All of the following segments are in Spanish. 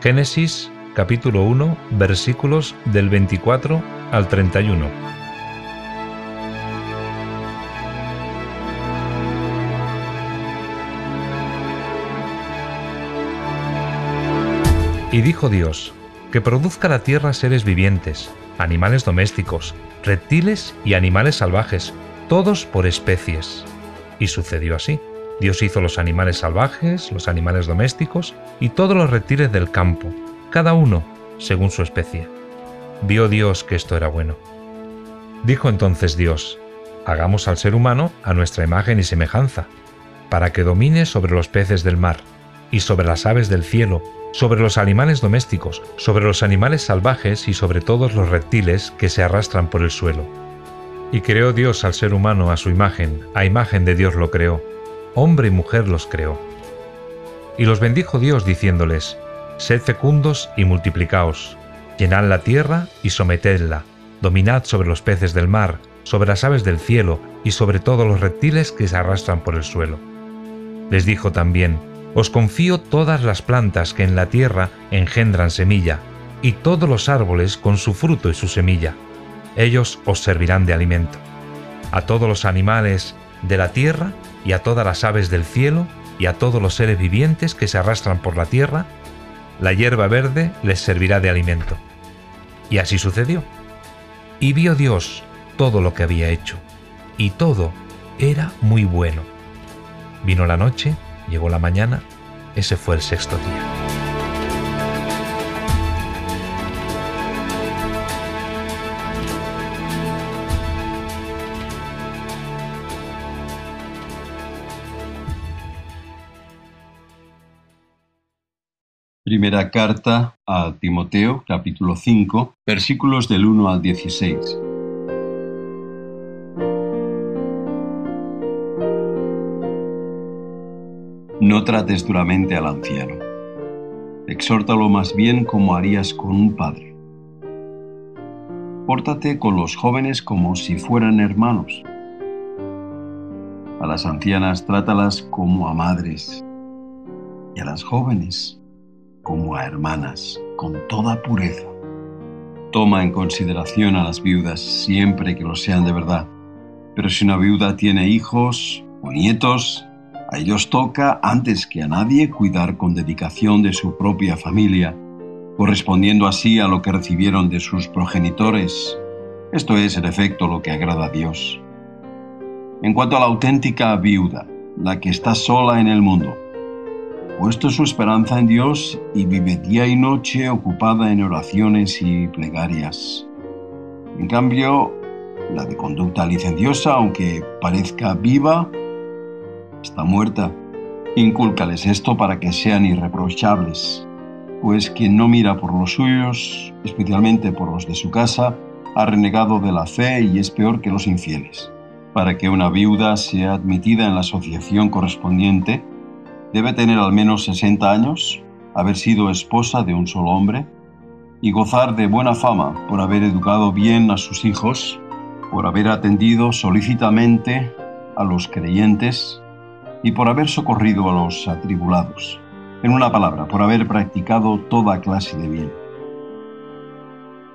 Génesis capítulo 1 versículos del 24 al 31. Y dijo Dios, que produzca la tierra seres vivientes, animales domésticos, reptiles y animales salvajes, todos por especies. Y sucedió así. Dios hizo los animales salvajes, los animales domésticos y todos los reptiles del campo, cada uno según su especie. Vio Dios que esto era bueno. Dijo entonces Dios, hagamos al ser humano a nuestra imagen y semejanza, para que domine sobre los peces del mar, y sobre las aves del cielo, sobre los animales domésticos, sobre los animales salvajes y sobre todos los reptiles que se arrastran por el suelo. Y creó Dios al ser humano a su imagen, a imagen de Dios lo creó, hombre y mujer los creó. Y los bendijo Dios diciéndoles, Sed fecundos y multiplicaos, llenad la tierra y sometedla, dominad sobre los peces del mar, sobre las aves del cielo y sobre todos los reptiles que se arrastran por el suelo. Les dijo también, Os confío todas las plantas que en la tierra engendran semilla, y todos los árboles con su fruto y su semilla. Ellos os servirán de alimento. A todos los animales de la tierra y a todas las aves del cielo y a todos los seres vivientes que se arrastran por la tierra, la hierba verde les servirá de alimento. Y así sucedió. Y vio Dios todo lo que había hecho, y todo era muy bueno. Vino la noche, llegó la mañana, ese fue el sexto día. Primera carta a Timoteo, capítulo 5, versículos del 1 al 16. No trates duramente al anciano. Exhórtalo más bien como harías con un padre. Pórtate con los jóvenes como si fueran hermanos. A las ancianas trátalas como a madres y a las jóvenes como a hermanas, con toda pureza. Toma en consideración a las viudas siempre que lo sean de verdad. Pero si una viuda tiene hijos o nietos, a ellos toca, antes que a nadie, cuidar con dedicación de su propia familia, correspondiendo así a lo que recibieron de sus progenitores. Esto es, en efecto, lo que agrada a Dios. En cuanto a la auténtica viuda, la que está sola en el mundo, puesto su esperanza en Dios y vive día y noche ocupada en oraciones y plegarias. En cambio, la de conducta licenciosa, aunque parezca viva, está muerta. Incúlcales esto para que sean irreprochables, pues quien no mira por los suyos, especialmente por los de su casa, ha renegado de la fe y es peor que los infieles. Para que una viuda sea admitida en la asociación correspondiente, Debe tener al menos 60 años, haber sido esposa de un solo hombre y gozar de buena fama por haber educado bien a sus hijos, por haber atendido solícitamente a los creyentes y por haber socorrido a los atribulados. En una palabra, por haber practicado toda clase de bien.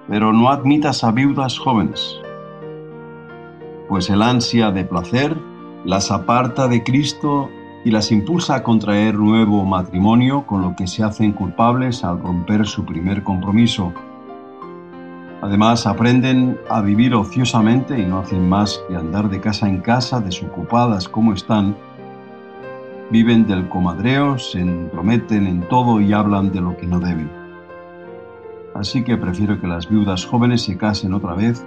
Pero no admitas a viudas jóvenes, pues el ansia de placer las aparta de Cristo y las impulsa a contraer nuevo matrimonio, con lo que se hacen culpables al romper su primer compromiso. Además, aprenden a vivir ociosamente y no hacen más que andar de casa en casa, desocupadas como están. Viven del comadreo, se entrometen en todo y hablan de lo que no deben. Así que prefiero que las viudas jóvenes se casen otra vez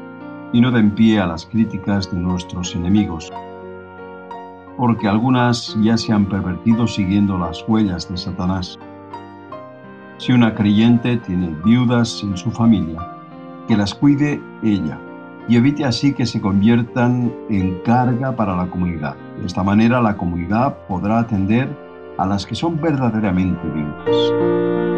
y no den pie a las críticas de nuestros enemigos porque algunas ya se han pervertido siguiendo las huellas de Satanás. Si una creyente tiene viudas en su familia, que las cuide ella y evite así que se conviertan en carga para la comunidad. De esta manera la comunidad podrá atender a las que son verdaderamente viudas.